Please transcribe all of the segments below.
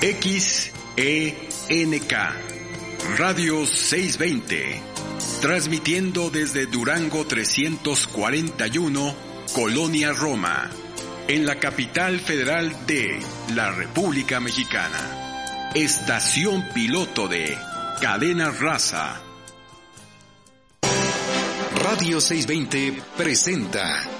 XENK, Radio 620, transmitiendo desde Durango 341, Colonia Roma, en la capital federal de la República Mexicana. Estación piloto de Cadena Raza. Radio 620 presenta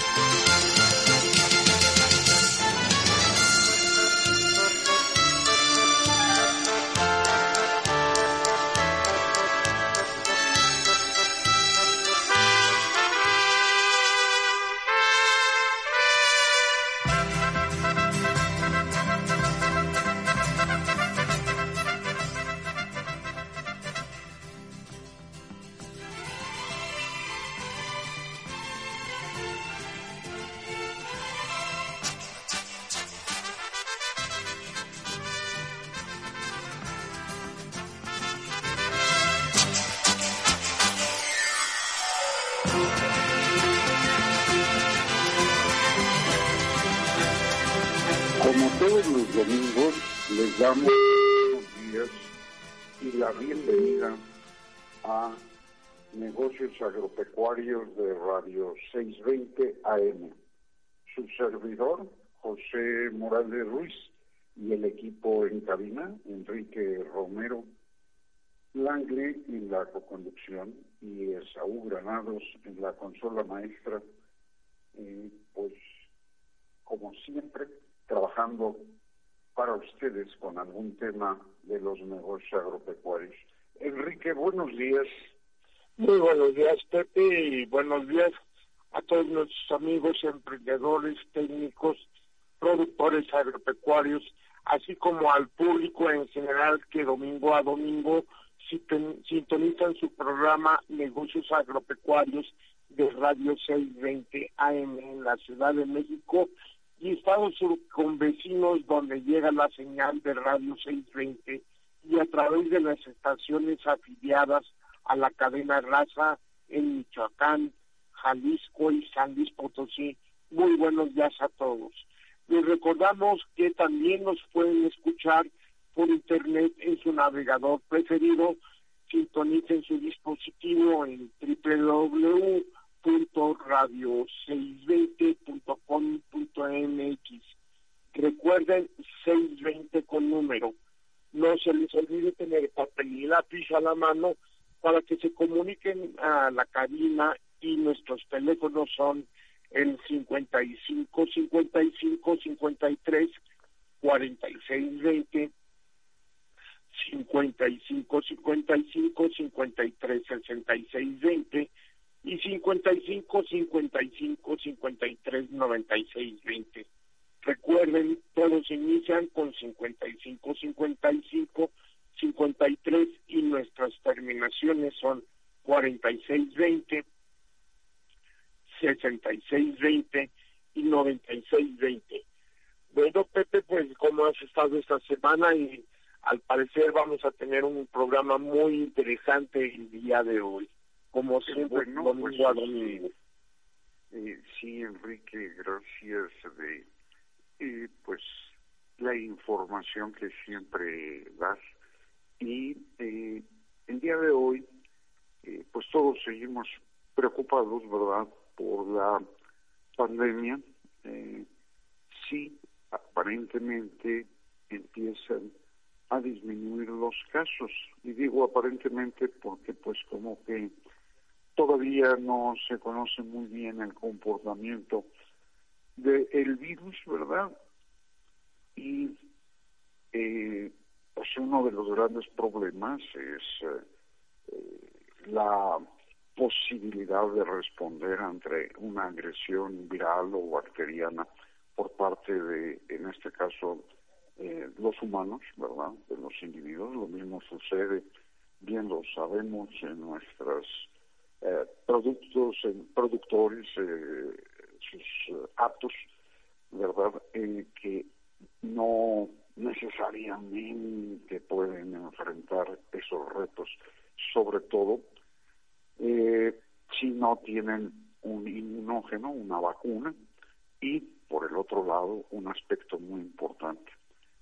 Agropecuarios de Radio 620 AM. Su servidor, José Morales Ruiz, y el equipo en cabina, Enrique Romero Langley en la coconducción y Esaú Granados en la consola maestra, pues como siempre, trabajando para ustedes con algún tema de los negocios agropecuarios. Enrique, buenos días. Muy buenos días, Pepe, y buenos días a todos nuestros amigos emprendedores, técnicos, productores agropecuarios, así como al público en general que domingo a domingo sintonizan su programa Negocios Agropecuarios de Radio 620 AM en la Ciudad de México y Estados con vecinos donde llega la señal de Radio 620 y a través de las estaciones afiliadas a la cadena raza en Michoacán, Jalisco y San Luis Potosí. Muy buenos días a todos. Les recordamos que también nos pueden escuchar por internet en su navegador preferido. Sintonicen su dispositivo en www.radio620.com.mx. Recuerden 620 con número. No se les olvide tener papel y lápiz a la mano para que se comuniquen a la cabina y nuestros teléfonos son el 55 55 53 46 20 55 55 53 66 20 y 55 55 53 96 20. Recuerden, todos inician con 55 55 53 y nuestras terminaciones son 4620, 6620 y 9620. Bueno, Pepe, pues cómo has estado esta semana y al parecer vamos a tener un programa muy interesante el día de hoy, como siempre, bueno, domingo pues, domingo. Eh, sí, Enrique, gracias de eh, pues la información que siempre das y eh, el día de hoy, eh, pues todos seguimos preocupados, ¿verdad?, por la pandemia. Eh, sí, aparentemente empiezan a disminuir los casos. Y digo aparentemente porque pues como que todavía no se conoce muy bien el comportamiento del virus, ¿verdad? Y eh, pues uno de los grandes problemas es eh, la posibilidad de responder ante una agresión viral o bacteriana por parte de, en este caso, eh, los humanos, ¿verdad? De los individuos. Lo mismo sucede, bien lo sabemos, en nuestras eh, productos, productores, sus actos, ¿verdad? que no necesariamente pueden enfrentar esos retos, sobre todo si no tienen un inmunógeno, una vacuna, y por el otro lado, un aspecto muy importante,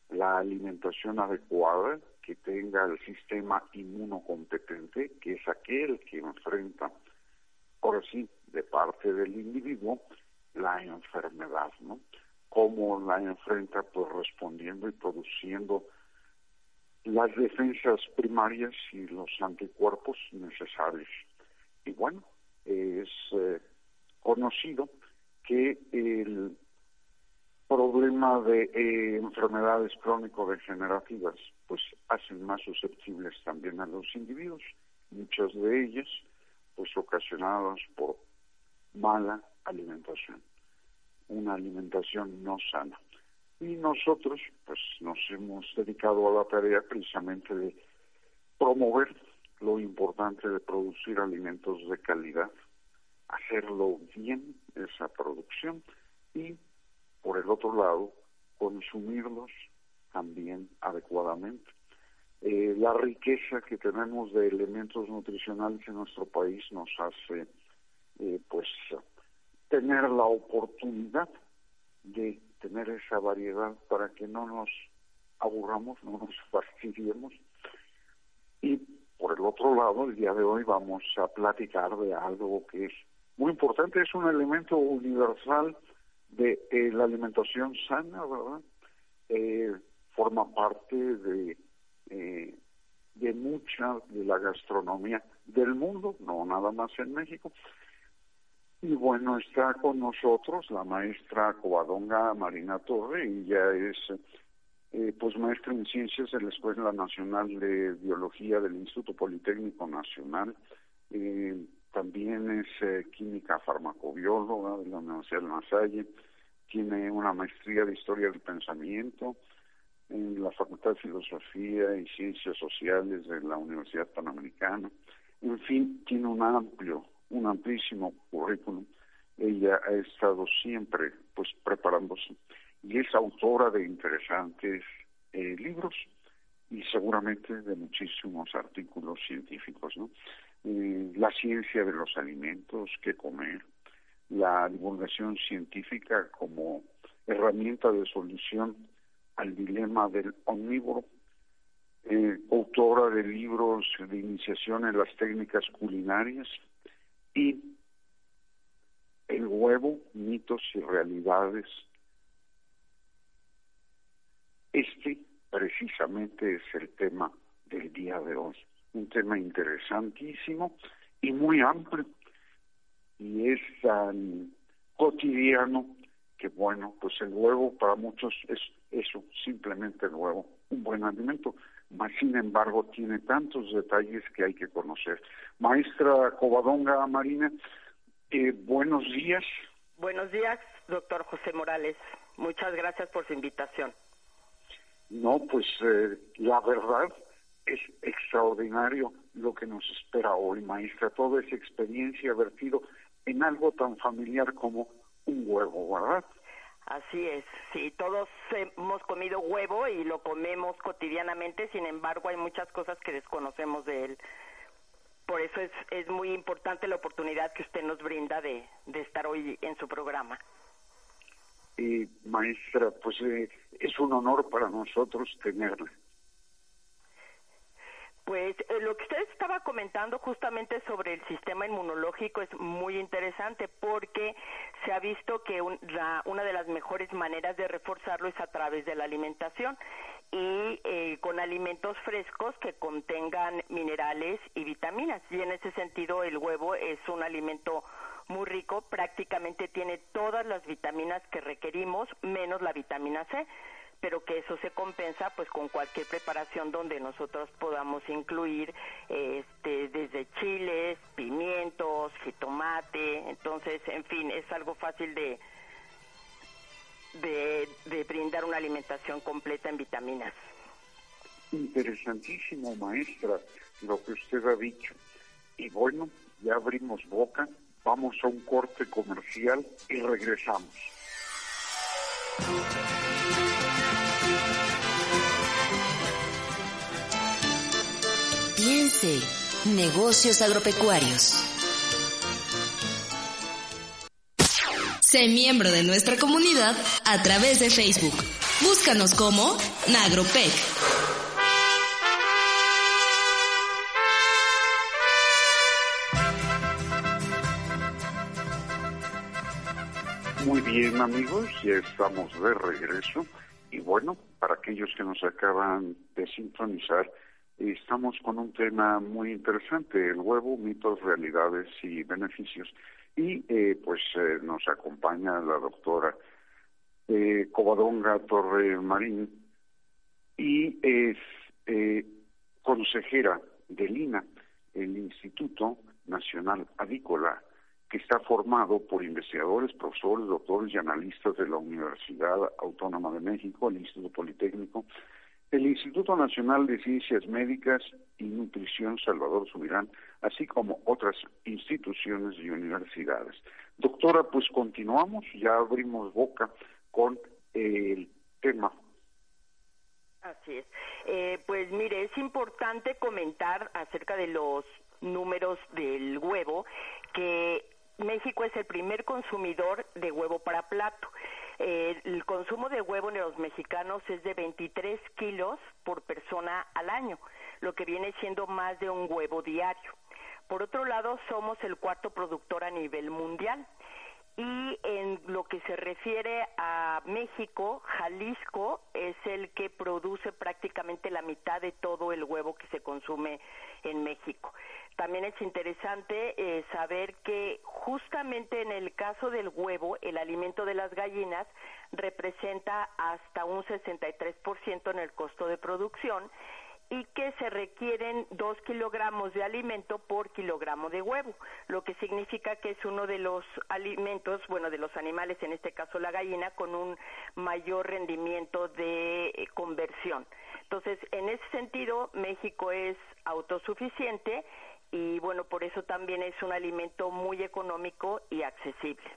la alimentación adecuada que tenga el sistema inmunocompetente, que es aquel que enfrenta, por sí, de parte del individuo, la enfermedad, ¿no? Cómo la enfrenta, pues respondiendo y produciendo las defensas primarias y los anticuerpos necesarios. Y bueno, es eh, conocido que el problema de eh, enfermedades crónico-degenerativas pues hacen más susceptibles también a los individuos, muchas de ellas pues ocasionadas por mala alimentación, una alimentación no sana. Y nosotros pues nos hemos dedicado a la tarea precisamente de promover lo importante de producir alimentos de calidad, hacerlo bien esa producción y por el otro lado consumirlos también adecuadamente. Eh, la riqueza que tenemos de elementos nutricionales en nuestro país nos hace eh, pues tener la oportunidad de tener esa variedad para que no nos aburramos, no nos fastidiemos y por el otro lado, el día de hoy vamos a platicar de algo que es muy importante, es un elemento universal de eh, la alimentación sana, ¿verdad? Eh, forma parte de, eh, de mucha de la gastronomía del mundo, no nada más en México. Y bueno, está con nosotros la maestra Covadonga Marina Torre, ella es eh, pues maestra en ciencias de la Escuela Nacional de Biología del Instituto Politécnico Nacional. También es eh, química farmacobióloga de la Universidad de La Salle. Tiene una maestría de Historia del Pensamiento en la Facultad de Filosofía y Ciencias Sociales de la Universidad Panamericana. En fin, tiene un amplio, un amplísimo currículum. Ella ha estado siempre pues preparándose y es autora de interesantes eh, libros y seguramente de muchísimos artículos científicos, ¿no? Eh, la ciencia de los alimentos, qué comer, la divulgación científica como herramienta de solución al dilema del omnívoro, eh, autora de libros de iniciación en las técnicas culinarias y el huevo, mitos y realidades. Este precisamente es el tema del día de hoy, un tema interesantísimo y muy amplio y es tan cotidiano que bueno, pues el huevo para muchos es eso, simplemente el huevo, un buen alimento, mas sin embargo tiene tantos detalles que hay que conocer. Maestra Covadonga Marina, eh, buenos días. Buenos días, doctor José Morales. Muchas gracias por su invitación. No, pues eh, la verdad es extraordinario lo que nos espera hoy, maestra. Toda esa experiencia vertido en algo tan familiar como un huevo, ¿verdad? Así es, sí, todos hemos comido huevo y lo comemos cotidianamente, sin embargo hay muchas cosas que desconocemos de él. Por eso es, es muy importante la oportunidad que usted nos brinda de, de estar hoy en su programa maestra, pues eh, es un honor para nosotros tenerla. Pues eh, lo que usted estaba comentando justamente sobre el sistema inmunológico es muy interesante porque se ha visto que una de las mejores maneras de reforzarlo es a través de la alimentación y eh, con alimentos frescos que contengan minerales y vitaminas. Y en ese sentido el huevo es un alimento muy rico, prácticamente tiene todas las vitaminas que requerimos, menos la vitamina C, pero que eso se compensa pues con cualquier preparación donde nosotros podamos incluir este desde chiles, pimientos, jitomate, entonces, en fin, es algo fácil de de, de brindar una alimentación completa en vitaminas. Interesantísimo, maestra, lo que usted ha dicho. Y bueno, ya abrimos boca, vamos a un corte comercial y regresamos. Negocios agropecuarios. Sé miembro de nuestra comunidad a través de Facebook. Búscanos como Nagropec. Muy bien amigos, ya estamos de regreso y bueno, para aquellos que nos acaban de sintonizar, estamos con un tema muy interesante, el huevo, mitos, realidades y beneficios. Y eh, pues eh, nos acompaña la doctora eh, Covadonga Torre Marín y es eh, consejera del INA, el Instituto Nacional Avícola que está formado por investigadores, profesores, doctores y analistas de la Universidad Autónoma de México, el Instituto Politécnico, el Instituto Nacional de Ciencias Médicas y Nutrición Salvador Subirán, así como otras instituciones y universidades. Doctora, pues continuamos, ya abrimos boca con el tema. Así es. Eh, pues mire, es importante comentar acerca de los números del huevo que México es el primer consumidor de huevo para plato. Eh, el consumo de huevo en los mexicanos es de 23 kilos por persona al año, lo que viene siendo más de un huevo diario. Por otro lado, somos el cuarto productor a nivel mundial. Y en lo que se refiere a México, Jalisco es el que produce prácticamente la mitad de todo el huevo que se consume en México. También es interesante eh, saber que justamente en el caso del huevo, el alimento de las gallinas representa hasta un 63% en el costo de producción y que se requieren dos kilogramos de alimento por kilogramo de huevo, lo que significa que es uno de los alimentos, bueno, de los animales, en este caso la gallina, con un mayor rendimiento de eh, conversión. Entonces, en ese sentido, México es autosuficiente y bueno, por eso también es un alimento muy económico y accesible.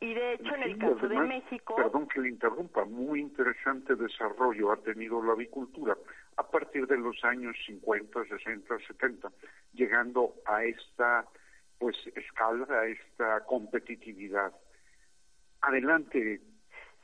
Y de hecho, en el caso de México. Perdón que le interrumpa, muy interesante desarrollo ha tenido la avicultura a partir de los años 50, 60, 70, llegando a esta pues escala, a esta competitividad. Adelante,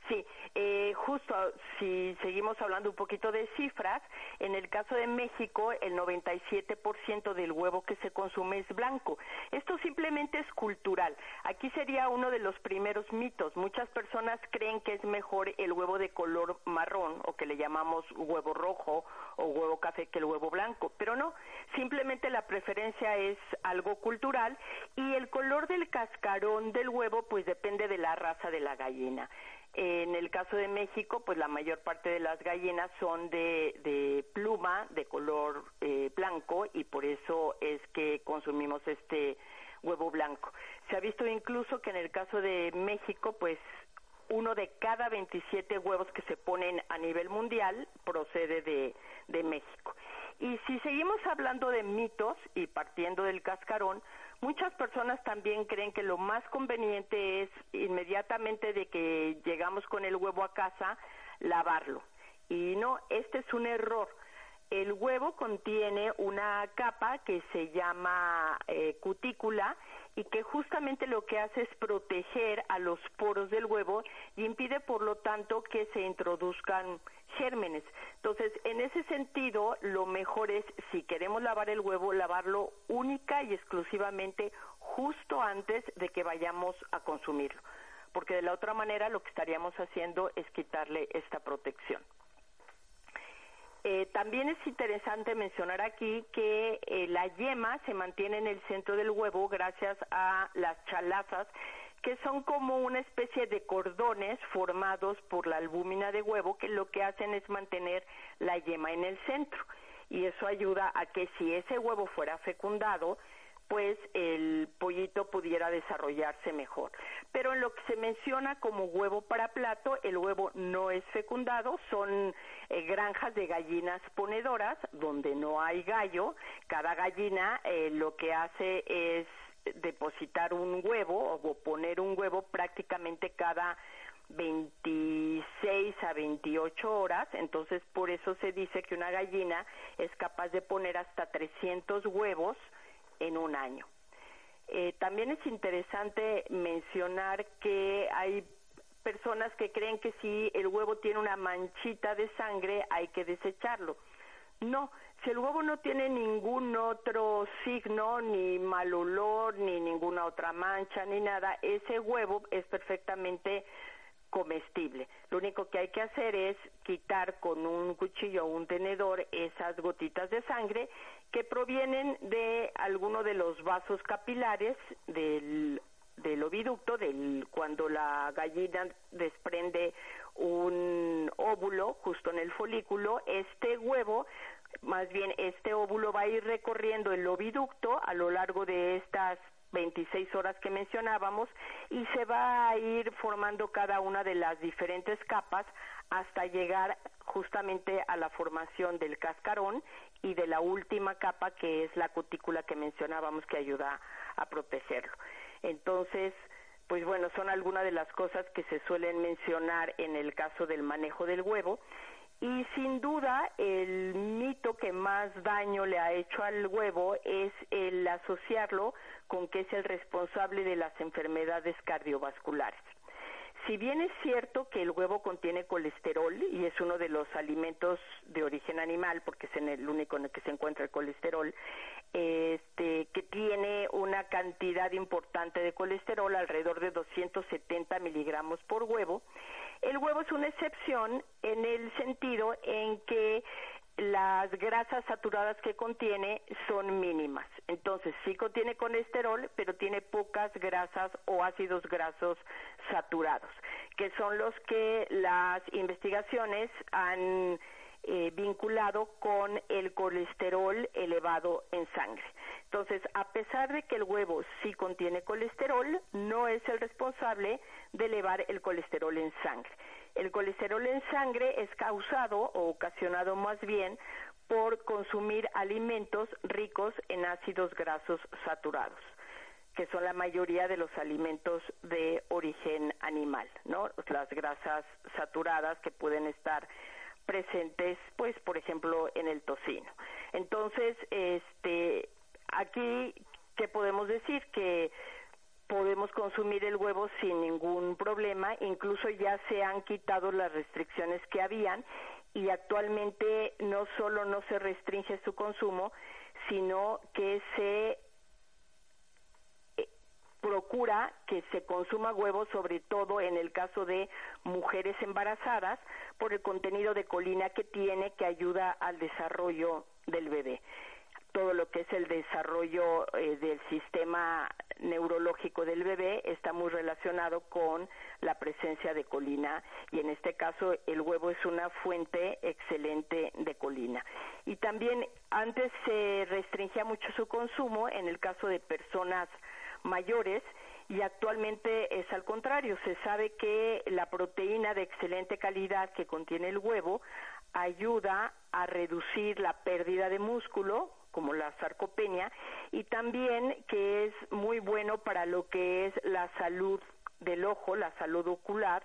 Sí, eh, justo si seguimos hablando un poquito de cifras, en el caso de México el 97% del huevo que se consume es blanco. Esto simplemente es cultural. Aquí sería uno de los primeros mitos. Muchas personas creen que es mejor el huevo de color marrón o que le llamamos huevo rojo o huevo café que el huevo blanco, pero no, simplemente la preferencia es algo cultural y el color del cascarón del huevo pues depende de la raza de la gallina. En el caso de México, pues la mayor parte de las gallinas son de, pluma, de color eh, blanco, y por eso es que consumimos este huevo blanco. Se ha visto incluso que en el caso de México, pues uno de cada 27 huevos que se ponen a nivel mundial procede de, de México. Y si seguimos hablando de mitos y partiendo del cascarón, Muchas personas también creen que lo más conveniente es inmediatamente de que llegamos con el huevo a casa, lavarlo. Y no, este es un error. El huevo contiene una capa que se llama eh, cutícula y que justamente lo que hace es proteger a los poros del huevo y impide por lo tanto que se introduzcan gérmenes. Entonces, en ese sentido, lo mejor es, si queremos lavar el huevo, lavarlo única y exclusivamente justo antes de que vayamos a consumirlo, porque de la otra manera lo que estaríamos haciendo es quitarle esta protección. Eh, también es interesante mencionar aquí que eh, la yema se mantiene en el centro del huevo gracias a las chalazas que son como una especie de cordones formados por la albúmina de huevo que lo que hacen es mantener la yema en el centro y eso ayuda a que si ese huevo fuera fecundado pues el pollito pudiera desarrollarse mejor. Pero en lo que se menciona como huevo para plato, el huevo no es fecundado, son eh, granjas de gallinas ponedoras donde no hay gallo cada gallina eh, lo que hace es depositar un huevo o poner un huevo prácticamente cada 26 a 28 horas, entonces por eso se dice que una gallina es capaz de poner hasta 300 huevos en un año. Eh, también es interesante mencionar que hay personas que creen que si el huevo tiene una manchita de sangre hay que desecharlo. No, si el huevo no tiene ningún otro signo, ni mal olor, ni ninguna otra mancha, ni nada, ese huevo es perfectamente comestible. Lo único que hay que hacer es quitar con un cuchillo o un tenedor esas gotitas de sangre que provienen de alguno de los vasos capilares del, del oviducto, del, cuando la gallina desprende un óvulo justo en el folículo, este huevo más bien este óvulo va a ir recorriendo el oviducto a lo largo de estas 26 horas que mencionábamos y se va a ir formando cada una de las diferentes capas hasta llegar justamente a la formación del cascarón y de la última capa que es la cutícula que mencionábamos que ayuda a protegerlo. Entonces, pues bueno, son algunas de las cosas que se suelen mencionar en el caso del manejo del huevo y sin duda el mito que más daño le ha hecho al huevo es el asociarlo con que es el responsable de las enfermedades cardiovasculares. Si bien es cierto que el huevo contiene colesterol y es uno de los alimentos de origen animal, porque es el único en el que se encuentra el colesterol, este, que tiene una cantidad importante de colesterol, alrededor de 270 miligramos por huevo, el huevo es una excepción en el sentido en que las grasas saturadas que contiene son mínimas. Entonces, sí contiene colesterol, pero tiene pocas grasas o ácidos grasos saturados, que son los que las investigaciones han eh, vinculado con el colesterol elevado en sangre. Entonces, a pesar de que el huevo sí contiene colesterol, no es el responsable de elevar el colesterol en sangre. El colesterol en sangre es causado o ocasionado más bien por consumir alimentos ricos en ácidos grasos saturados que son la mayoría de los alimentos de origen animal, ¿no? Las grasas saturadas que pueden estar presentes, pues, por ejemplo, en el tocino. Entonces, este, aquí, ¿qué podemos decir? Que podemos consumir el huevo sin ningún problema, incluso ya se han quitado las restricciones que habían y actualmente no solo no se restringe su consumo, sino que se procura que se consuma huevo, sobre todo en el caso de mujeres embarazadas, por el contenido de colina que tiene que ayuda al desarrollo del bebé todo lo que es el desarrollo eh, del sistema neurológico del bebé está muy relacionado con la presencia de colina y en este caso el huevo es una fuente excelente de colina. Y también antes se restringía mucho su consumo en el caso de personas mayores y actualmente es al contrario. Se sabe que la proteína de excelente calidad que contiene el huevo ayuda a reducir la pérdida de músculo, como la sarcopenia, y también que es muy bueno para lo que es la salud del ojo, la salud ocular,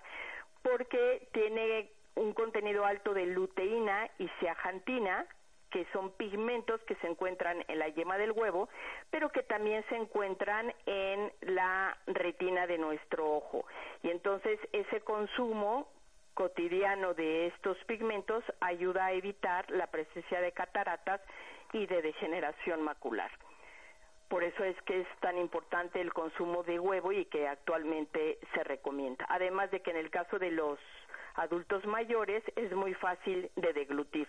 porque tiene un contenido alto de luteína y zeaxantina, que son pigmentos que se encuentran en la yema del huevo, pero que también se encuentran en la retina de nuestro ojo. Y entonces ese consumo cotidiano de estos pigmentos ayuda a evitar la presencia de cataratas y de degeneración macular. Por eso es que es tan importante el consumo de huevo y que actualmente se recomienda. Además de que en el caso de los adultos mayores es muy fácil de deglutir.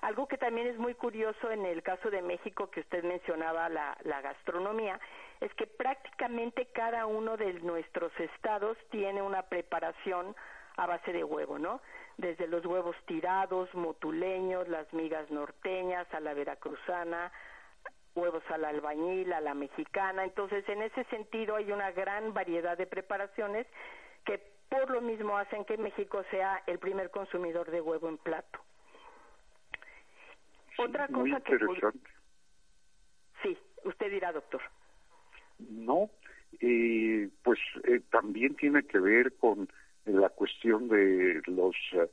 Algo que también es muy curioso en el caso de México, que usted mencionaba la, la gastronomía, es que prácticamente cada uno de nuestros estados tiene una preparación a base de huevo, ¿no? Desde los huevos tirados, motuleños, las migas norteñas, a la veracruzana, huevos a la albañil, a la mexicana. Entonces, en ese sentido hay una gran variedad de preparaciones que por lo mismo hacen que México sea el primer consumidor de huevo en plato. Otra cosa que Sí, usted dirá, doctor. No, eh, pues eh, también tiene que ver con la cuestión de los eh,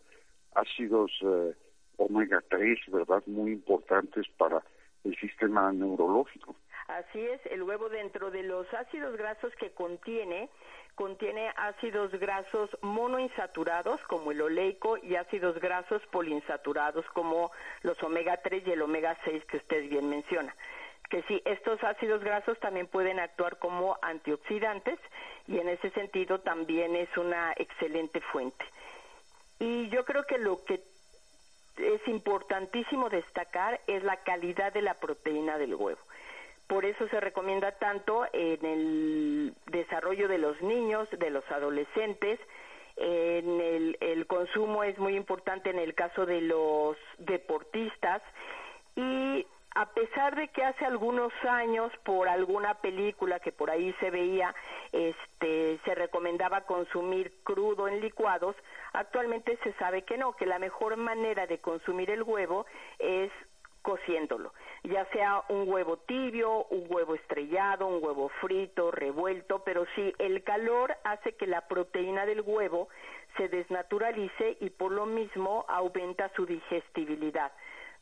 ácidos omega 3, ¿verdad? Muy importantes para el sistema neurológico. Así es, el huevo dentro de los ácidos grasos que contiene, contiene ácidos grasos monoinsaturados como el oleico y ácidos grasos poliinsaturados como los omega 3 y el omega 6 que usted bien menciona que sí, estos ácidos grasos también pueden actuar como antioxidantes y en ese sentido también es una excelente fuente. Y yo creo que lo que es importantísimo destacar es la calidad de la proteína del huevo. Por eso se recomienda tanto en el desarrollo de los niños, de los adolescentes, en el, el consumo es muy importante en el caso de los deportistas y a pesar de que hace algunos años por alguna película que por ahí se veía este se recomendaba consumir crudo en licuados actualmente se sabe que no que la mejor manera de consumir el huevo es cociéndolo, ya sea un huevo tibio, un huevo estrellado, un huevo frito, revuelto, pero sí el calor hace que la proteína del huevo se desnaturalice y por lo mismo aumenta su digestibilidad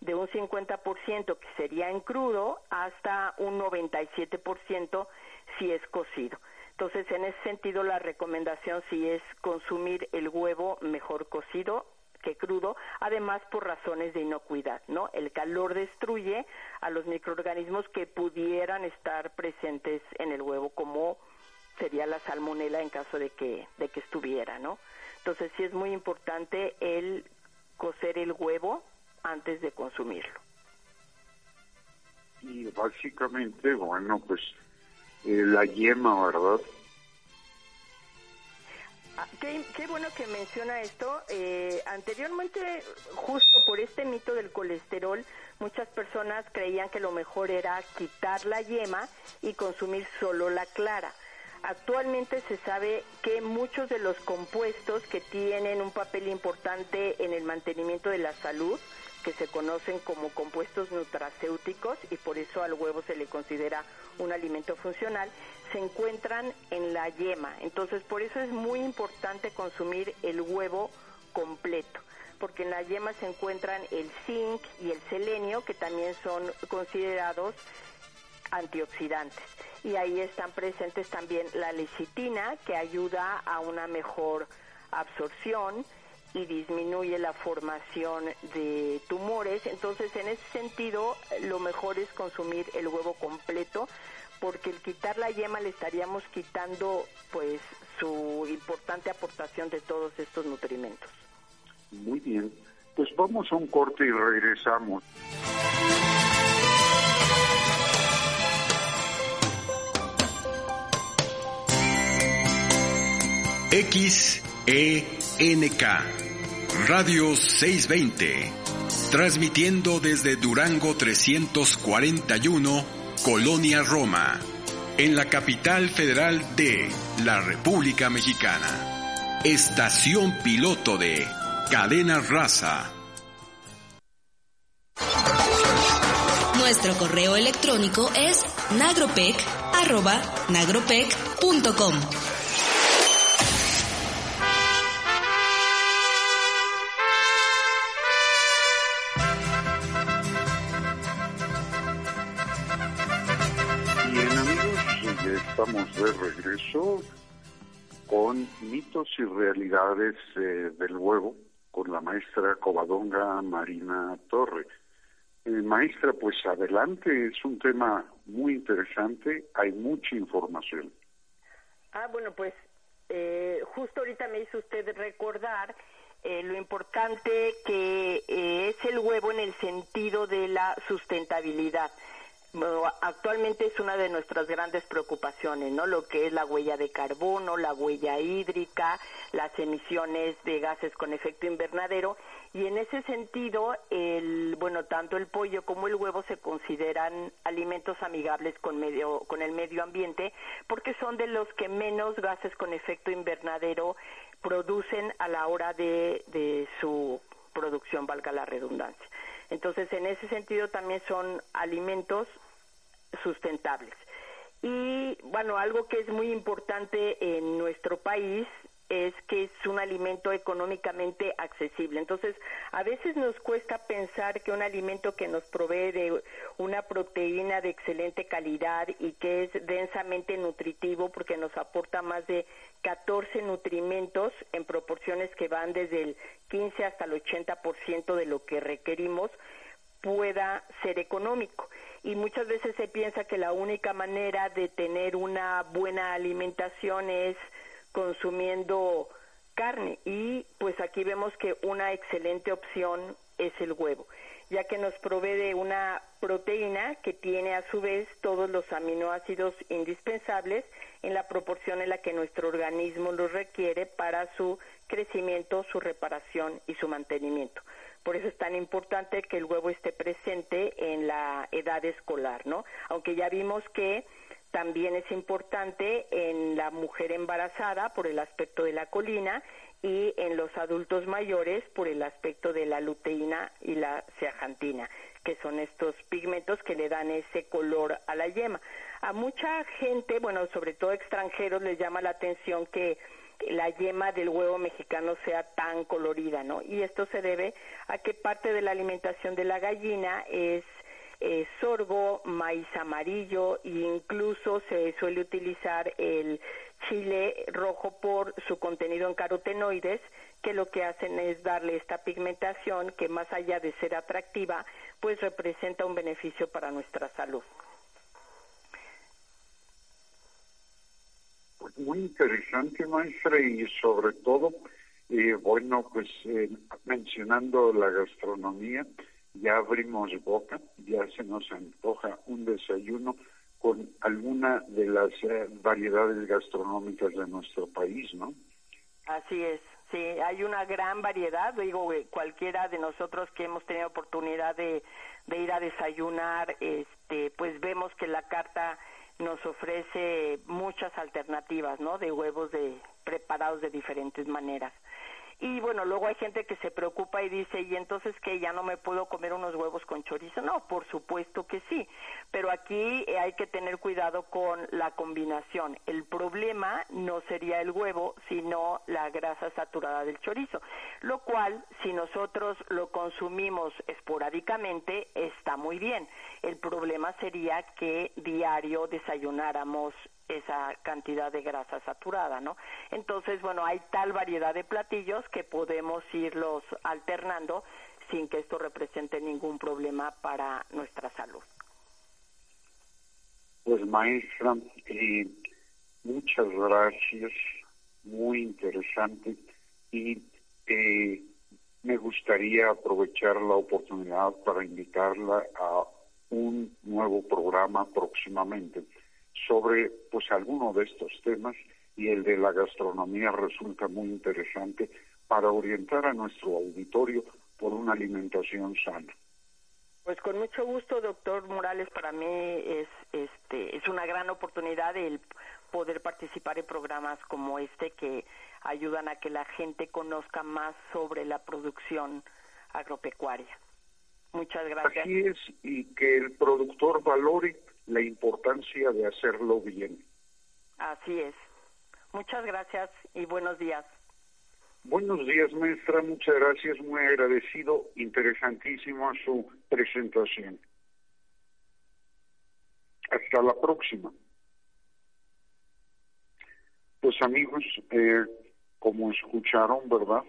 de un 50% que sería en crudo hasta un 97% si es cocido. Entonces, en ese sentido, la recomendación sí es consumir el huevo mejor cocido que crudo, además por razones de inocuidad, ¿no? El calor destruye a los microorganismos que pudieran estar presentes en el huevo, como sería la salmonela en caso de que, de que estuviera, ¿no? Entonces sí es muy importante el cocer el huevo antes de consumirlo. Y básicamente, bueno, pues eh, la yema, ¿verdad? Ah, qué, bueno que menciona esto. Eh, anteriormente, justo por este mito del colesterol, muchas personas creían que lo mejor era quitar la yema y consumir solo la clara. Actualmente se sabe que muchos de los compuestos que tienen un papel importante en el mantenimiento de la salud, que se conocen como compuestos nutracéuticos y por eso al huevo se le considera un alimento funcional, se encuentran en la yema. Entonces, por eso es muy importante consumir el huevo completo, porque en la yema se encuentran el zinc y el selenio, que también son considerados antioxidantes. Y ahí están presentes también la lecitina, que ayuda a una mejor absorción, y disminuye la formación de tumores. Entonces, en ese sentido, lo mejor es consumir el huevo completo, porque el quitar la yema le estaríamos quitando, pues, su importante aportación de todos estos nutrimentos. Muy bien, pues vamos a un corte y regresamos. X ENK, Radio 620, transmitiendo desde Durango 341, Colonia Roma, en la capital federal de la República Mexicana. Estación piloto de Cadena Raza. Nuestro correo electrónico es nagropec.com. con mitos y realidades eh, del huevo con la maestra Covadonga Marina Torre. Eh, maestra, pues adelante, es un tema muy interesante, hay mucha información. Ah, bueno, pues eh, justo ahorita me hizo usted recordar lo importante que es el huevo en el sentido de la sustentabilidad actualmente es una de nuestras grandes preocupaciones, ¿no? Lo que es la huella de carbono, la huella hídrica, las emisiones de gases con efecto invernadero y en ese sentido, el bueno, tanto el pollo como el huevo se consideran alimentos amigables con medio con el medio ambiente porque son de los que menos gases con efecto invernadero producen a la hora de, de su producción, valga la redundancia. Entonces, en ese sentido también son alimentos sustentables. Y bueno, algo que es muy importante en nuestro país es que es un alimento económicamente accesible. Entonces, a veces nos cuesta pensar que un alimento que nos provee de una proteína de excelente calidad y que es densamente nutritivo porque nos aporta más de 14 nutrimentos en proporciones que van desde el 15 hasta el 80% de lo que requerimos, pueda ser económico. Y muchas veces se piensa que la única manera de tener una buena alimentación es consumiendo carne y pues aquí vemos que una excelente opción es el huevo, ya que nos provee una proteína que tiene a su vez todos los aminoácidos indispensables en la proporción en la que nuestro organismo los requiere para su crecimiento, su reparación y su mantenimiento. Por eso es tan importante que el huevo esté presente en la edad escolar, ¿no? Aunque ya vimos que también es importante en la mujer embarazada por el aspecto de la colina y en los adultos mayores por el aspecto de la luteína y la zeaxantina, que son estos pigmentos que le dan ese color a la yema. A mucha gente, bueno, sobre todo extranjeros, les llama la atención que la yema del huevo mexicano sea tan colorida, ¿no? Y esto se debe a que parte de la alimentación de la gallina es eh, sorgo, maíz amarillo e incluso se suele utilizar el chile rojo por su contenido en carotenoides que lo que hacen es darle esta pigmentación que más allá de ser atractiva pues representa un beneficio para nuestra salud. Pues muy interesante maestra y sobre todo eh, bueno pues eh, mencionando la gastronomía ya abrimos boca, ya se nos antoja un desayuno con alguna de las eh, variedades gastronómicas de nuestro país, ¿no? Así es, sí, hay una gran variedad, digo, eh, cualquiera de nosotros que hemos tenido oportunidad de, de ir a desayunar, este, pues vemos que la carta nos ofrece muchas alternativas, ¿no? De huevos de preparados de diferentes maneras. Y bueno, luego hay gente que se preocupa y dice, ¿y entonces que ya no me puedo comer unos huevos con chorizo? No, por supuesto que sí, pero aquí eh, hay que tener cuidado con la combinación. El problema no sería el huevo, sino la grasa saturada del chorizo, lo cual, si nosotros lo consumimos esporádicamente, está muy bien. El problema sería que diario desayunáramos esa cantidad de grasa saturada, ¿no? Entonces, bueno, hay tal variedad de platillos que podemos irlos alternando sin que esto represente ningún problema para nuestra salud. Pues maestra, eh, muchas gracias, muy interesante y eh, me gustaría aprovechar la oportunidad para invitarla a un nuevo programa próximamente sobre pues alguno de estos temas y el de la gastronomía resulta muy interesante para orientar a nuestro auditorio por una alimentación sana. Pues con mucho gusto, doctor Morales, para mí es este es una gran oportunidad el poder participar en programas como este que ayudan a que la gente conozca más sobre la producción agropecuaria. Muchas gracias. Así es, y que el productor valore la importancia de hacerlo bien. Así es. Muchas gracias y buenos días. Buenos días, maestra. Muchas gracias. Muy agradecido. Interesantísima su presentación. Hasta la próxima. Pues amigos, eh, como escucharon, ¿verdad?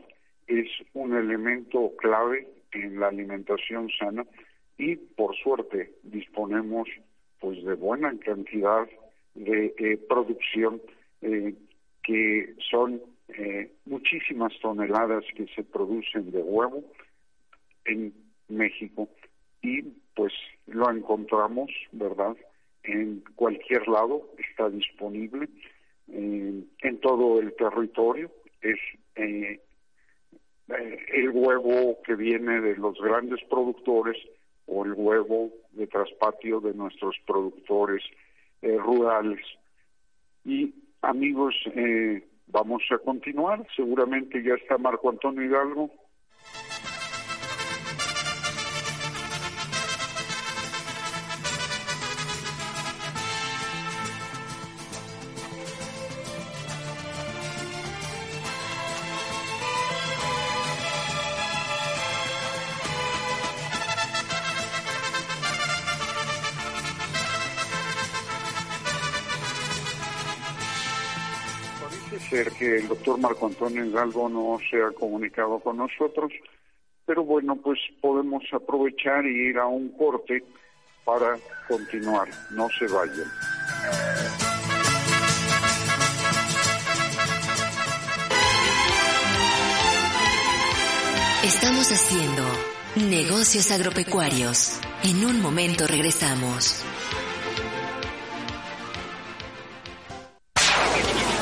Es un elemento clave en la alimentación sana y por suerte disponemos pues de buena cantidad de eh, producción eh, que son eh, muchísimas toneladas que se producen de huevo en México y pues lo encontramos, ¿verdad? En cualquier lado está disponible en todo el territorio. Es el huevo que viene de los grandes productores o el huevo de traspatio de nuestros productores eh, rurales. Y amigos, eh, vamos a continuar. Seguramente ya está Marco Antonio Hidalgo. Ser que el doctor Marco Antonio Hidalgo no se ha comunicado con nosotros, pero bueno, pues podemos aprovechar y ir a un corte para continuar. No se vayan. Estamos haciendo negocios agropecuarios. En un momento regresamos.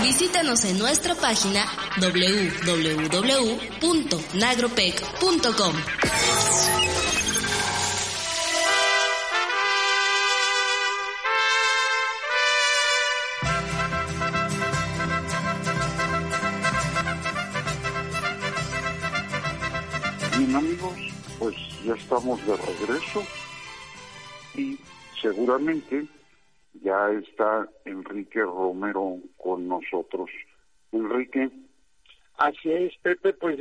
Visítanos en nuestra página www.nagropec.com. Bien amigos, pues ya estamos de regreso y seguramente ya está Enrique Romero con nosotros. Enrique. Así es, Pepe, pues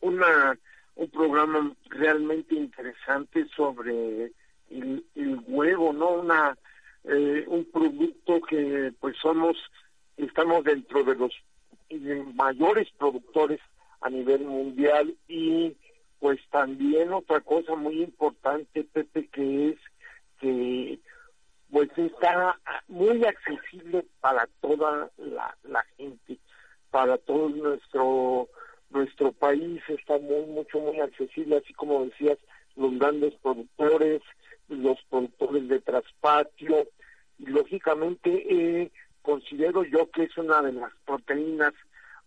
una un programa realmente interesante sobre el, huevo, ¿no? Una eh, un producto que pues somos estamos dentro de los mayores productores a nivel mundial y pues también otra cosa muy importante, Pepe, que es que pues está muy accesible para toda la, la gente, para todo nuestro nuestro país está muy mucho muy accesible, así como decías, los grandes productores, los productores de traspatio, y lógicamente eh, considero yo que es una de las proteínas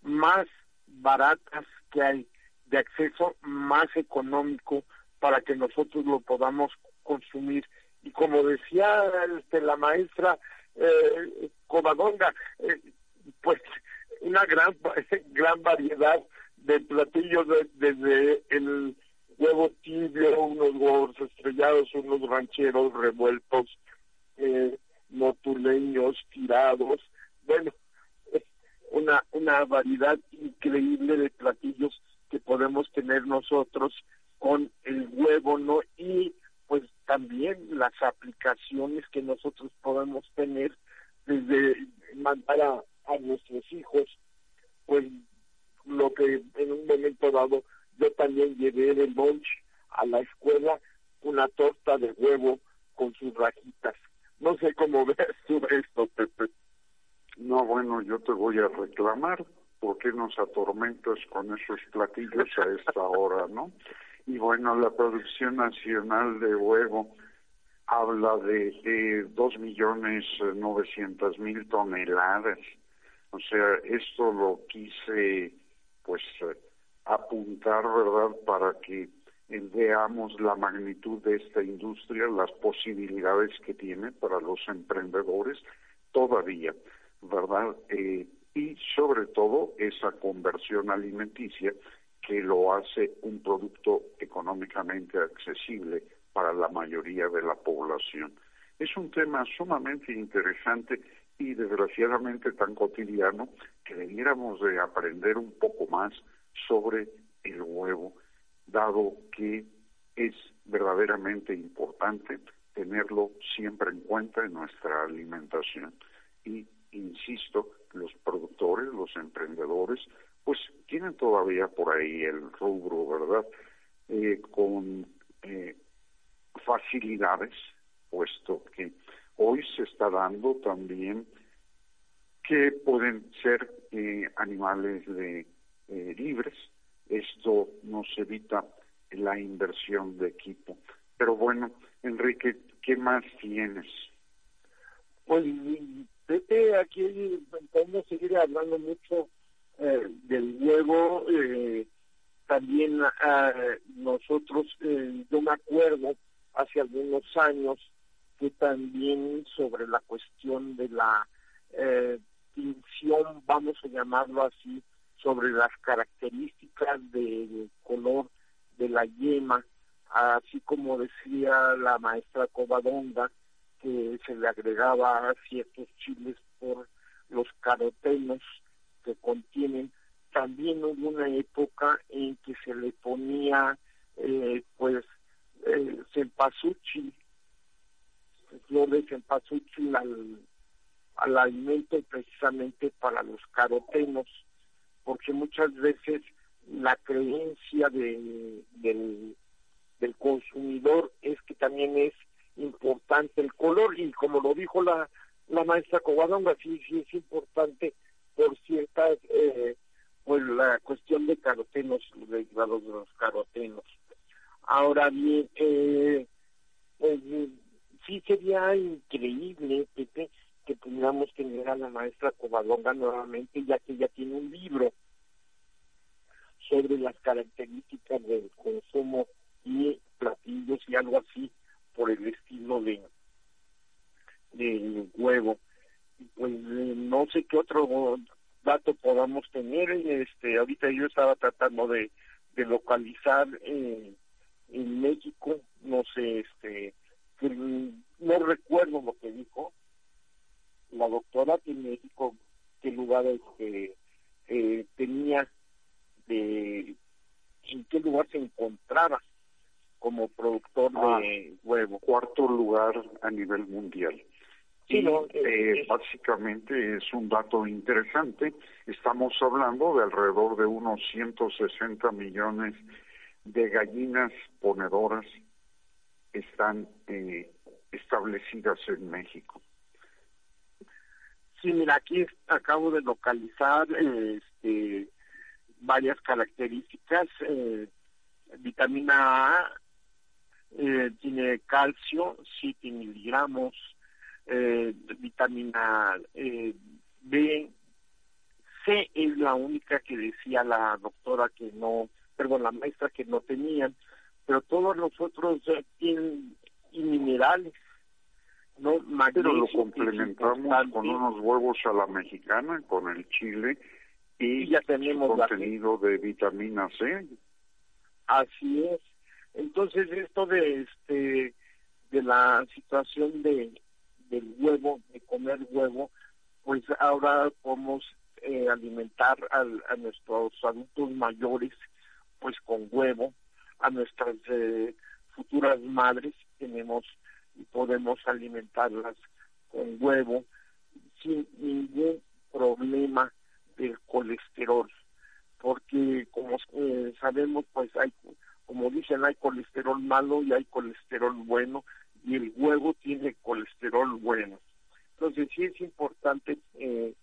más baratas que hay de acceso más económico para que nosotros lo podamos consumir. Y como decía este, la maestra eh, Covadonga, eh, pues una gran, gran variedad de platillos desde el huevo tibio, unos huevos estrellados, unos rancheros revueltos, eh, motuleños tirados, bueno, una, una variedad increíble de platillos que podemos tener nosotros con el huevo, ¿no? Y pues también las aplicaciones que nosotros podemos tener desde mandar a, nuestros hijos, pues lo que en un momento dado yo también llevé de lunch a la escuela una torta de huevo con sus rajitas. No sé cómo ves tú esto, Pepe. No, bueno, yo te voy a reclamar ¿por qué nos atormentas con esos platillos a esta hora, no? Y bueno, la producción nacional de huevo habla de dos millones eh, novecientas mil toneladas. O sea, esto lo quise, pues, eh, apuntar, ¿verdad?, para que veamos la magnitud de esta industria, las posibilidades que tiene para los emprendedores todavía, ¿verdad? Eh, y sobre todo esa conversión alimenticia que lo hace un producto económicamente accesible para la mayoría de la población. Es un tema sumamente interesante y desgraciadamente tan cotidiano que debiéramos de aprender un poco más sobre el huevo, dado que es verdaderamente importante tenerlo siempre en cuenta en nuestra alimentación. Y insisto, los productores, los emprendedores, pues tienen todavía por ahí el rubro, ¿verdad? Eh, con eh, facilidades, puesto que hoy se está dando también que pueden ser eh, animales de libres. Esto nos evita la inversión de equipo. Pero bueno, Enrique, ¿qué más tienes? Pues Pepe, aquí podemos seguir hablando mucho eh, del huevo. Eh, también ah, nosotros, eh, yo me acuerdo hace algunos años que también sobre la cuestión de la tinción, vamos a llamarlo así, sobre las características del color de la yema, así como decía la maestra Covadonga, que se le agregaba ciertos chiles por los carotenos que contienen. También hubo una época en que se le ponía eh, pues eh, cempasúchil, flor de cempasúchil al, al alimento precisamente para los carotenos, porque muchas veces la creencia del, del consumidor es que también es importante el color y como lo dijo la, la maestra Covadonga, sí, sí es importante por ciertas, eh, pues la cuestión de carotenos, derivados de los carotenos. Ahora bien, eh, pues, sí sería increíble, Pepe, que pudiéramos tener a la maestra Covadonga nuevamente, ya que ella tiene un libro sobre las características del consumo y platillos y algo así por el estilo de del huevo pues eh, no sé qué otro dato podamos tener este ahorita yo estaba tratando de, de localizar eh, en México no sé este no recuerdo lo que dijo la doctora que en México qué lugar este eh, tenía de en qué lugar se encontraba como productor de ah, huevo. Cuarto lugar a nivel mundial. Sí, no, eh, básicamente es un dato interesante. Estamos hablando de alrededor de unos 160 millones de gallinas ponedoras están eh, establecidas en México. Sí, mira, aquí acabo de localizar este, varias características. Eh, vitamina A eh, tiene calcio, 7 miligramos, eh, vitamina eh, B, C es la única que decía la doctora que no, perdón, la maestra que no tenían, pero todos los otros tienen y minerales. No, pero lo complementamos con unos huevos a la mexicana, con el chile y, ya tenemos contenido de vitamina C. Así es. Entonces esto de este de la situación de del huevo, de comer huevo, pues ahora podemos eh, alimentar a nuestros adultos mayores pues con huevo, a nuestras eh, futuras madres tenemos y podemos alimentarlas con huevo sin ningún problema del colesterol porque como eh, sabemos pues hay como dicen, hay colesterol malo y hay colesterol bueno, y el huevo tiene colesterol bueno. Entonces sí es importante eh,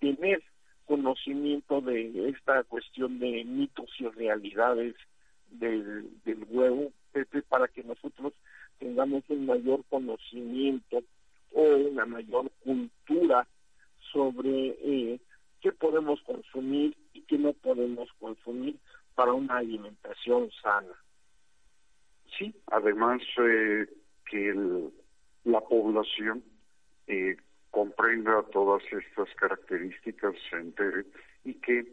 tener conocimiento de esta cuestión de mitos y realidades del, huevo, para que nosotros tengamos un mayor conocimiento o una mayor cultura sobre eh, qué podemos consumir y qué no podemos consumir para una alimentación sana. Sí, además eh, que la población eh, comprenda todas estas características, se entere y que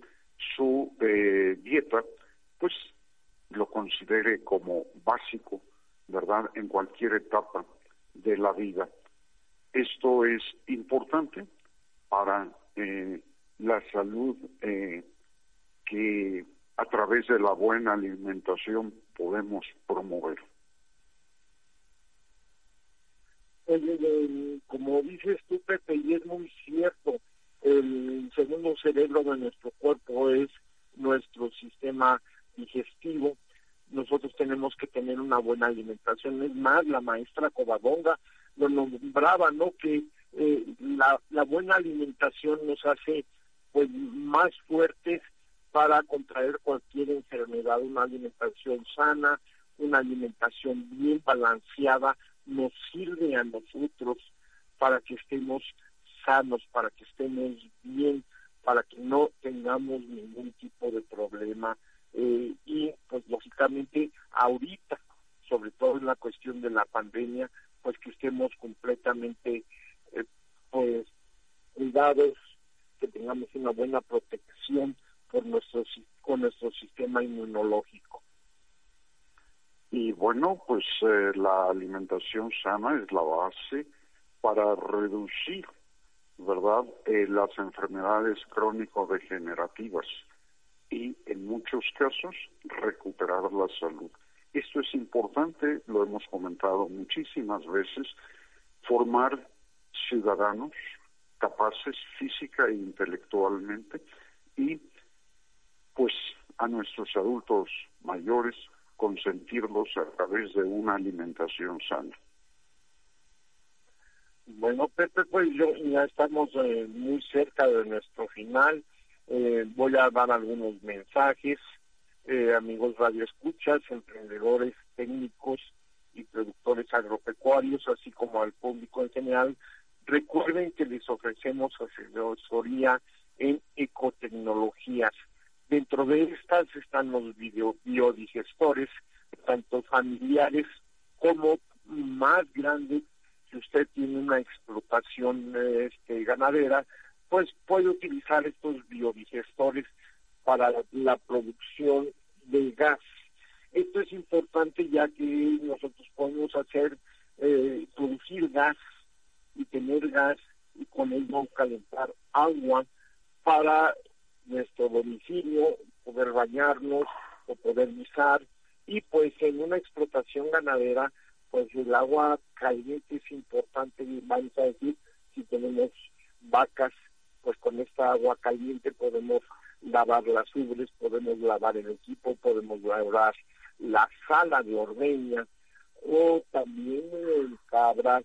su eh, dieta pues lo considere como básico, ¿verdad?, en cualquier etapa de la vida. Esto es importante para la salud que a través de la buena alimentación podemos promover. Como dices tú, Pepe, y es muy cierto, el segundo cerebro de nuestro cuerpo es nuestro sistema digestivo. Nosotros tenemos que tener una buena alimentación. Es más, la maestra Covadonga lo nombraba, ¿no? Que eh, la, la buena alimentación nos hace pues más fuertes para contraer cualquier enfermedad, una alimentación sana, una alimentación bien balanceada, nos sirve a nosotros para que estemos sanos, para que estemos bien, para que no tengamos ningún tipo de problema. Eh, y pues lógicamente ahorita, sobre todo en la cuestión de la pandemia, pues que estemos completamente eh, pues cuidados, que tengamos una buena protección por nuestro, con nuestro sistema inmunológico. Y bueno, pues eh, la alimentación sana es la base para reducir, ¿verdad?, eh, las enfermedades crónico-degenerativas y en muchos casos recuperar la salud. Esto es importante, lo hemos comentado muchísimas veces, formar ciudadanos capaces física e intelectualmente y pues a nuestros adultos mayores consentirlos a través de una alimentación sana. Bueno, Pepe, pues yo ya estamos eh, muy cerca de nuestro final. Eh, voy a dar algunos mensajes, eh, amigos radioescuchas, emprendedores, técnicos y productores agropecuarios, así como al público en general. Recuerden que les ofrecemos asesoría en ecotecnologías. Dentro de estas están los biodigestores, tanto familiares como más grandes si usted tiene una explotación este, ganadera, pues puede utilizar estos biodigestores para la, producción de gas. Esto es importante ya que nosotros podemos hacer, eh, producir gas y tener gas y con ello calentar agua para nuestro domicilio, poder bañarnos o poder guisar y pues en una explotación ganadera pues el agua caliente es importante, vamos a decir, si tenemos vacas, pues con esta agua caliente podemos lavar las ubres, podemos lavar el equipo, podemos lavar la sala de ordeña, o también en cabras,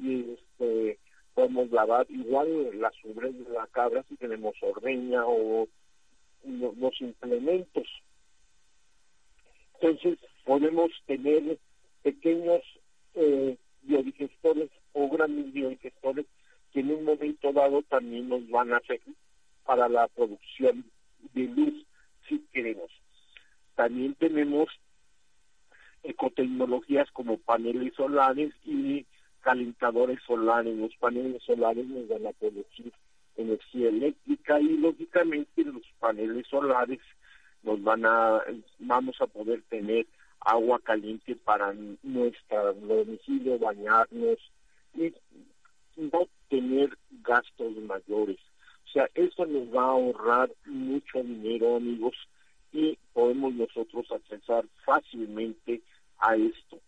y este, podemos lavar igual las ubres de la cabra si tenemos ordeña o los implementos. Entonces podemos tener pequeños eh, biodigestores o grandes biodigestores que en un momento dado también nos van a hacer para la producción de luz si queremos. También tenemos ecotecnologías como paneles solares y calentadores solares. Los paneles solares nos van a producir energía eléctrica y lógicamente los paneles solares nos van a vamos a poder tener agua caliente para nuestro domicilio, bañarnos y no tener gastos mayores. O sea, eso nos va a ahorrar mucho dinero, amigos, y podemos nosotros accesar fácilmente a esto.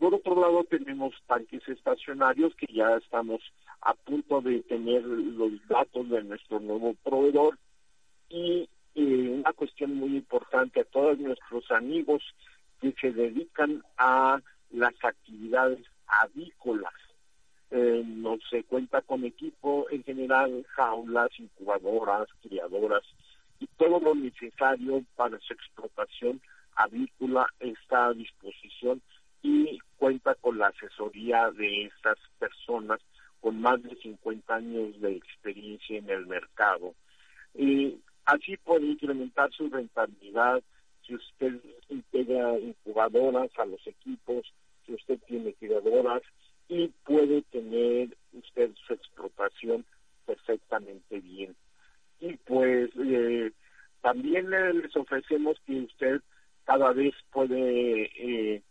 Por otro lado, tenemos tanques estacionarios que ya estamos a punto de tener los datos de nuestro nuevo proveedor y eh, una cuestión muy importante a todos nuestros amigos que se dedican a las actividades avícolas. Eh, no se cuenta con equipo en general, jaulas, incubadoras, criadoras y todo lo necesario para su explotación avícola está a disposición y cuenta con la asesoría de estas personas con más de 50 años de experiencia en el mercado. Y así puede incrementar su rentabilidad si usted integra incubadoras a los equipos, si usted tiene criadoras y puede tener usted su explotación perfectamente bien. Y pues eh, también les ofrecemos que usted cada vez puede eh,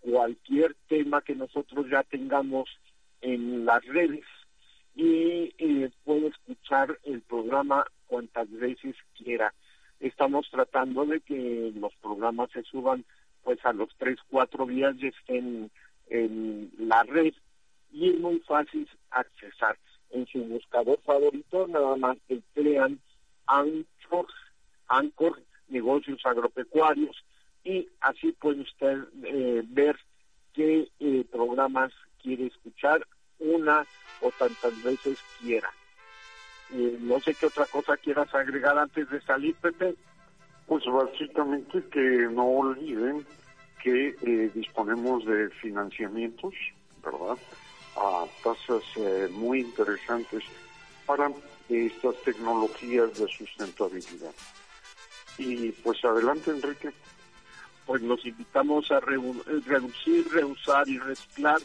cualquier tema que nosotros ya tengamos en las redes y eh, puede escuchar el programa cuantas veces quiera estamos tratando de que los programas se suban pues a los tres, cuatro días estén en la red y es muy fácil accesar. En su buscador favorito nada más que crean Anchor, Anchor Negocios Agropecuarios y así puede usted eh, ver qué eh, programas quiere escuchar una o tantas veces quiera. Eh, no sé qué otra cosa quieras agregar antes de salir, Pepe. Pues básicamente que no olviden que eh, disponemos de financiamientos, ¿verdad? A tasas eh, muy interesantes para estas tecnologías de sustentabilidad. Y pues adelante, Enrique. Pues nos invitamos a reducir, reusar y reciclar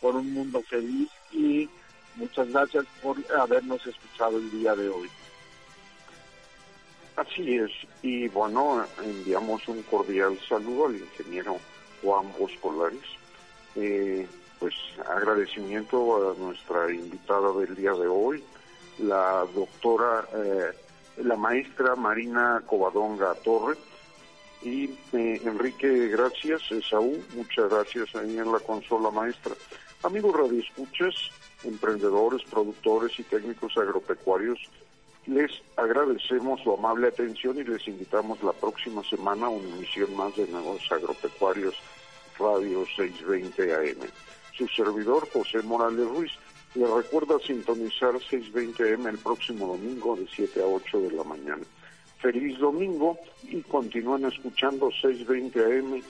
por un mundo feliz y Muchas gracias por habernos escuchado el día de hoy. Así es, y bueno, enviamos un cordial saludo al ingeniero Juan Boscolares. Eh, pues agradecimiento a nuestra invitada del día de hoy, la doctora, eh, la maestra Marina Covadonga Torre. Y eh, Enrique, gracias, Esaú, muchas gracias ahí en la consola maestra. Amigos radioescuchas, emprendedores, productores y técnicos agropecuarios, les agradecemos su amable atención y les invitamos la próxima semana a una emisión más de Negocios Agropecuarios Radio 620 AM. Su servidor, José Morales Ruiz, le recuerda sintonizar 620 AM el próximo domingo de 7 a 8 de la mañana. Feliz domingo y continúen escuchando 620 AM.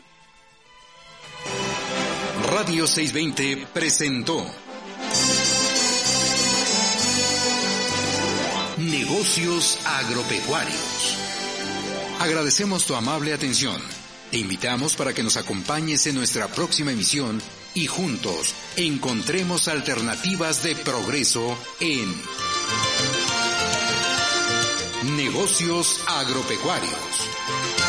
Radio 620 presentó Negocios agropecuarios. Agradecemos tu amable atención. Te invitamos para que nos acompañes en nuestra próxima emisión y juntos encontremos alternativas de progreso en Negocios agropecuarios.